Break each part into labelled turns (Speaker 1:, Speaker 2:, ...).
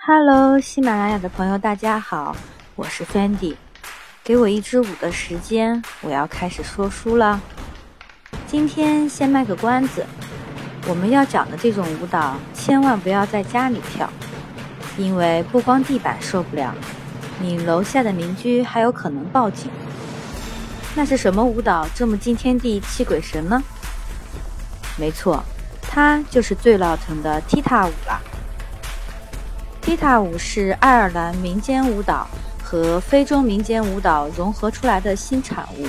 Speaker 1: Hello，喜马拉雅的朋友，大家好，我是 Fendi。给我一支舞的时间，我要开始说书了。今天先卖个关子，我们要讲的这种舞蹈，千万不要在家里跳，因为不光地板受不了，你楼下的邻居还有可能报警。那是什么舞蹈这么惊天地泣鬼神呢？没错，它就是最老成的踢踏舞了。踢踏舞是爱尔兰民间舞蹈和非洲民间舞蹈融合出来的新产物，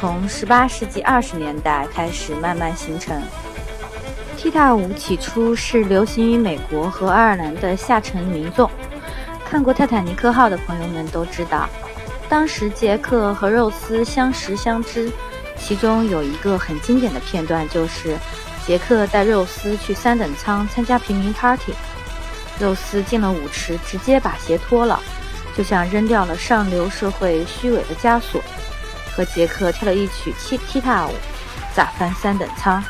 Speaker 1: 从18世纪20年代开始慢慢形成。踢踏舞起初是流行于美国和爱尔兰的下层民众。看过《泰坦尼克号》的朋友们都知道，当时杰克和肉丝相识相知，其中有一个很经典的片段，就是杰克带肉丝去三等舱参加平民 party。肉丝进了舞池，直接把鞋脱了，就像扔掉了上流社会虚伪的枷锁，和杰克跳了一曲踢踢踏舞，砸翻三等舱，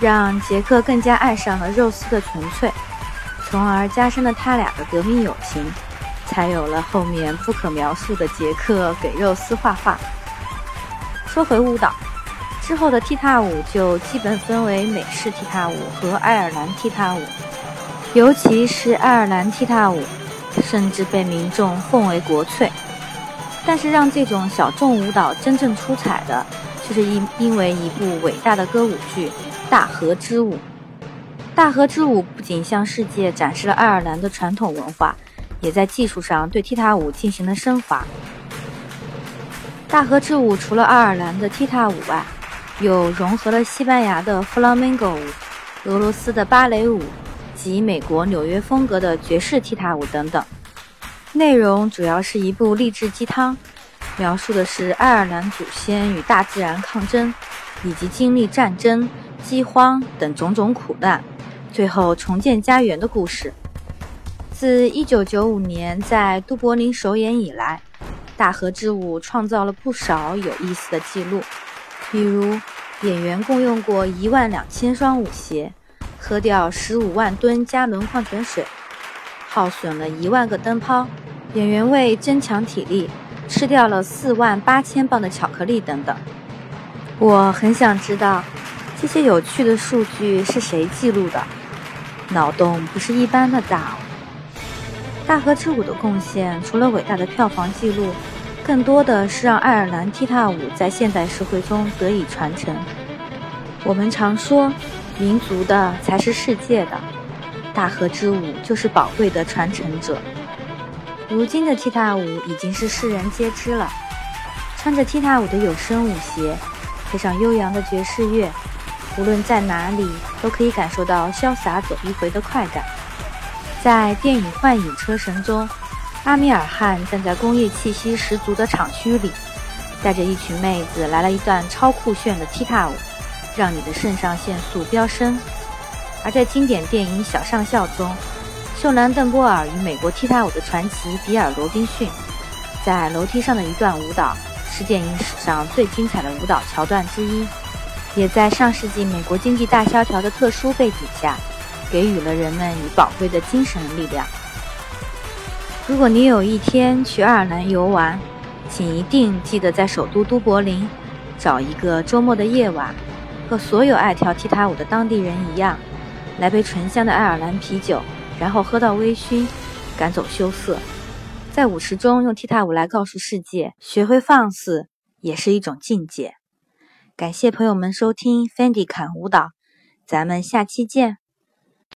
Speaker 1: 让杰克更加爱上了肉丝的纯粹，从而加深了他俩的革命友情，才有了后面不可描述的杰克给肉丝画画。说回舞蹈，之后的踢踏舞就基本分为美式踢踏舞和爱尔兰踢踏舞。尤其是爱尔兰踢踏舞，甚至被民众奉为国粹。但是，让这种小众舞蹈真正出彩的，就是因因为一部伟大的歌舞剧《大河之舞》。《大河之舞》不仅向世界展示了爱尔兰的传统文化，也在技术上对踢踏舞进行了升华。《大河之舞》除了爱尔兰的踢踏舞外，又融合了西班牙的弗朗明戈舞、俄罗斯的芭蕾舞。及美国纽约风格的爵士踢踏舞等等，内容主要是一部励志鸡汤，描述的是爱尔兰祖先与大自然抗争，以及经历战争、饥荒等种种苦难，最后重建家园的故事。自1995年在都柏林首演以来，《大河之舞》创造了不少有意思的记录，比如演员共用过一万两千双舞鞋。喝掉十五万吨加仑矿泉水，耗损了一万个灯泡，演员为增强体力，吃掉了四万八千磅的巧克力等等。我很想知道，这些有趣的数据是谁记录的？脑洞不是一般的大。大河之舞的贡献，除了伟大的票房记录，更多的是让爱尔兰踢踏舞在现代社会中得以传承。我们常说。民族的才是世界的，大河之舞就是宝贵的传承者。如今的踢踏舞已经是世人皆知了。穿着踢踏舞的有声舞鞋，配上悠扬的爵士乐，无论在哪里都可以感受到潇洒走一回的快感。在电影《幻影车神》中，阿米尔汗站在工业气息十足的厂区里，带着一群妹子来了一段超酷炫的踢踏舞。让你的肾上腺素飙升。而在经典电影《小上校》中，秀兰·邓波尔与美国踢踏舞的传奇比尔·罗宾逊在楼梯上的一段舞蹈，是电影史上最精彩的舞蹈桥段之一，也在上世纪美国经济大萧条的特殊背景下，给予了人们以宝贵的精神力量。如果你有一天去爱尔兰游玩，请一定记得在首都都柏林找一个周末的夜晚。和所有爱跳踢踏舞的当地人一样，来杯醇香的爱尔兰啤酒，然后喝到微醺，赶走羞涩，在舞池中用踢踏舞来告诉世界，学会放肆也是一种境界。感谢朋友们收听 Fendi 侃舞蹈，咱们下期见。